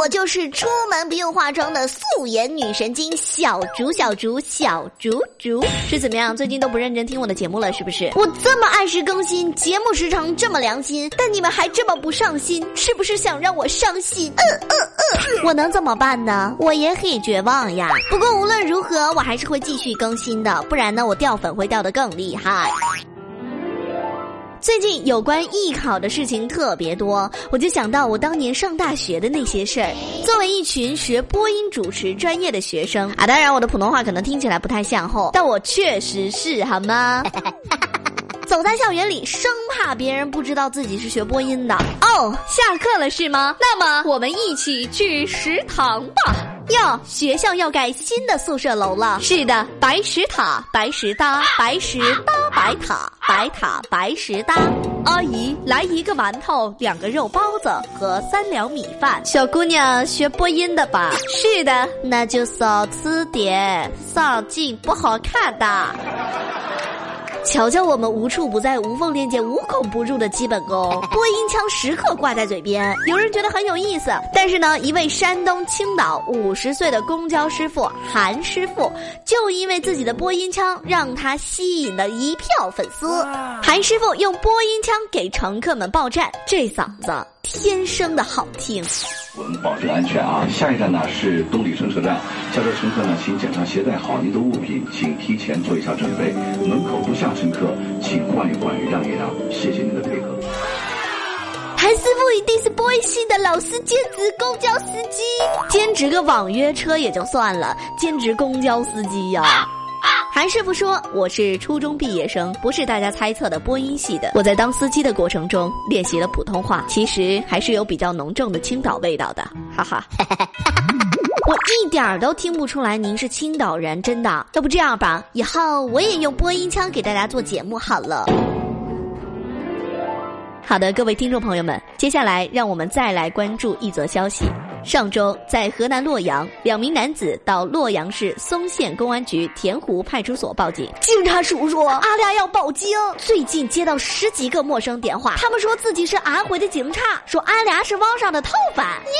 我就是出门不用化妆的素颜女神经小竹小竹小竹竹，是怎么样？最近都不认真听我的节目了，是不是？我这么按时更新，节目时长这么良心，但你们还这么不上心，是不是想让我伤心？嗯嗯嗯，我能怎么办呢？我也很绝望呀。不过无论如何，我还是会继续更新的，不然呢，我掉粉会掉得更厉害。最近有关艺考的事情特别多，我就想到我当年上大学的那些事儿。作为一群学播音主持专业的学生啊，当然我的普通话可能听起来不太像后，但我确实是好吗？走在校园里，生怕别人不知道自己是学播音的。哦，下课了是吗？那么我们一起去食堂吧。哟，学校要盖新的宿舍楼了。是的，白石塔，白石搭，白石搭白塔，白塔白石搭。阿姨，来一个馒头，两个肉包子和三两米饭。小姑娘学播音的吧？是的，那就少吃点，上镜不好看的。瞧瞧我们无处不在、无缝链接、无孔不入的基本功，播音腔时刻挂在嘴边。有人觉得很有意思，但是呢，一位山东青岛五十岁的公交师傅韩师傅，就因为自己的播音腔，让他吸引了一票粉丝。韩师傅用播音腔给乘客们报站，这嗓子。天生的好听，我们保证安全啊！下一站呢是东里城车站，下车乘客呢，请检查携带好您的物品，请提前做一下准备。门口不下乘客，请换一换，让一让，谢谢您的配合。韩师傅一定是播音系的老师兼职公交司机，兼职个网约车也就算了，兼职公交司机呀。韩师傅说：“我是初中毕业生，不是大家猜测的播音系的。我在当司机的过程中练习了普通话，其实还是有比较浓重的青岛味道的。哈哈，我一点儿都听不出来您是青岛人，真的。要不这样吧，以后我也用播音腔给大家做节目好了。”好的，各位听众朋友们，接下来让我们再来关注一则消息。上周，在河南洛阳，两名男子到洛阳市嵩县公安局田湖派出所报警。警察叔叔，阿俩要报警。最近接到十几个陌生电话，他们说自己是安徽的警察，说俺俩是网上的逃犯。你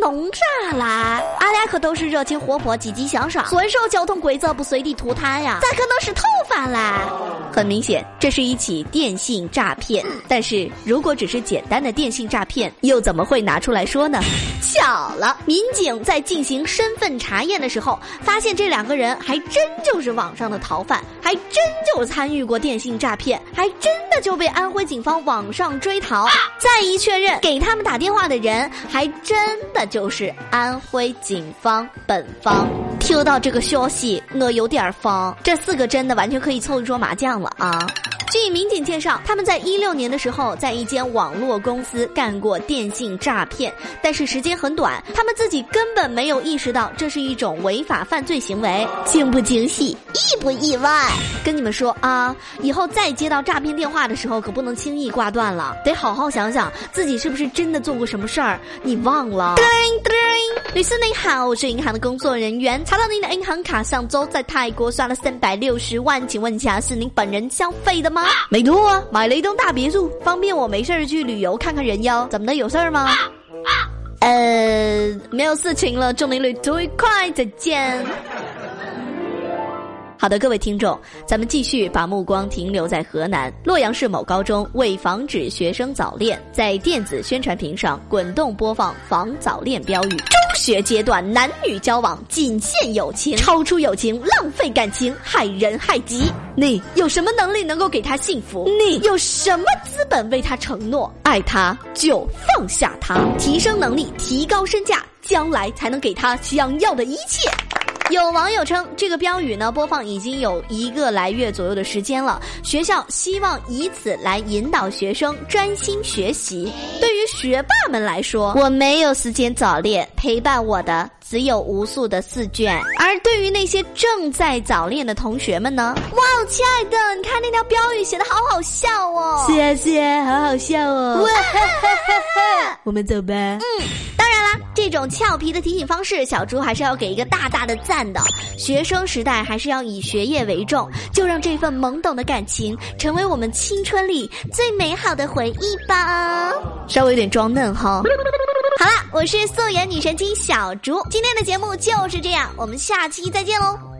弄啥啦？俺俩可都是热情活泼、积极向上，遵守交通规则，不随地吐痰呀，咋可能是逃犯啦？很明显，这是一起电信诈骗。但是如果只是简单的电信诈骗，又怎么会拿出来说呢？巧了，民警在进行身份查验的时候，发现这两个人还真就是网上的逃犯，还真就参与过电信诈骗，还真的就被安徽警方网上追逃。再一确认，给他们打电话的人还真的就是安徽警方本方。听到这个消息，我有点慌。这四个真的完全可以凑一桌麻将了啊！据民警介绍，他们在一六年的时候，在一间网络公司干过电信诈骗，但是时间很短，他们自己根本没有意识到这是一种违法犯罪行为。惊不惊喜，意不意外？跟你们说啊，以后再接到诈骗电话的时候，可不能轻易挂断了，得好好想想自己是不是真的做过什么事儿，你忘了？律师您好，我是银行的工作人员，查到您的银行卡上周在泰国刷了三百六十万，请问一下是您本人消费的吗？没错啊，买了一栋大别墅，方便我没事儿去旅游看看人妖。怎么的，有事儿吗？呃，没有事情了，祝您旅途愉快，再见。好的，各位听众，咱们继续把目光停留在河南洛阳市某高中，为防止学生早恋，在电子宣传屏上滚动播放防早恋标语。中学阶段男女交往仅限友情，超出友情浪费感情，害人害己。你有什么能力能够给他幸福？你有什么资本为他承诺？爱他就放下他，提升能力，提高身价，将来才能给他想要的一切。有网友称，这个标语呢播放已经有一个来月左右的时间了。学校希望以此来引导学生专心学习。对于学霸们来说，我没有时间早恋，陪伴我的只有无数的试卷。而对于那些正在早恋的同学们呢？哇，亲爱的，你看条标语写的好好笑哦！是啊是啊，好好笑哦！哇哈哈哈哈！我们走吧。嗯。当然啦这种俏皮的提醒方式，小猪还是要给一个大大的赞的。学生时代还是要以学业为重，就让这份懵懂的感情成为我们青春里最美好的回忆吧。稍微有点装嫩哈。好了，我是素颜女神经小猪，今天的节目就是这样，我们下期再见喽，拜。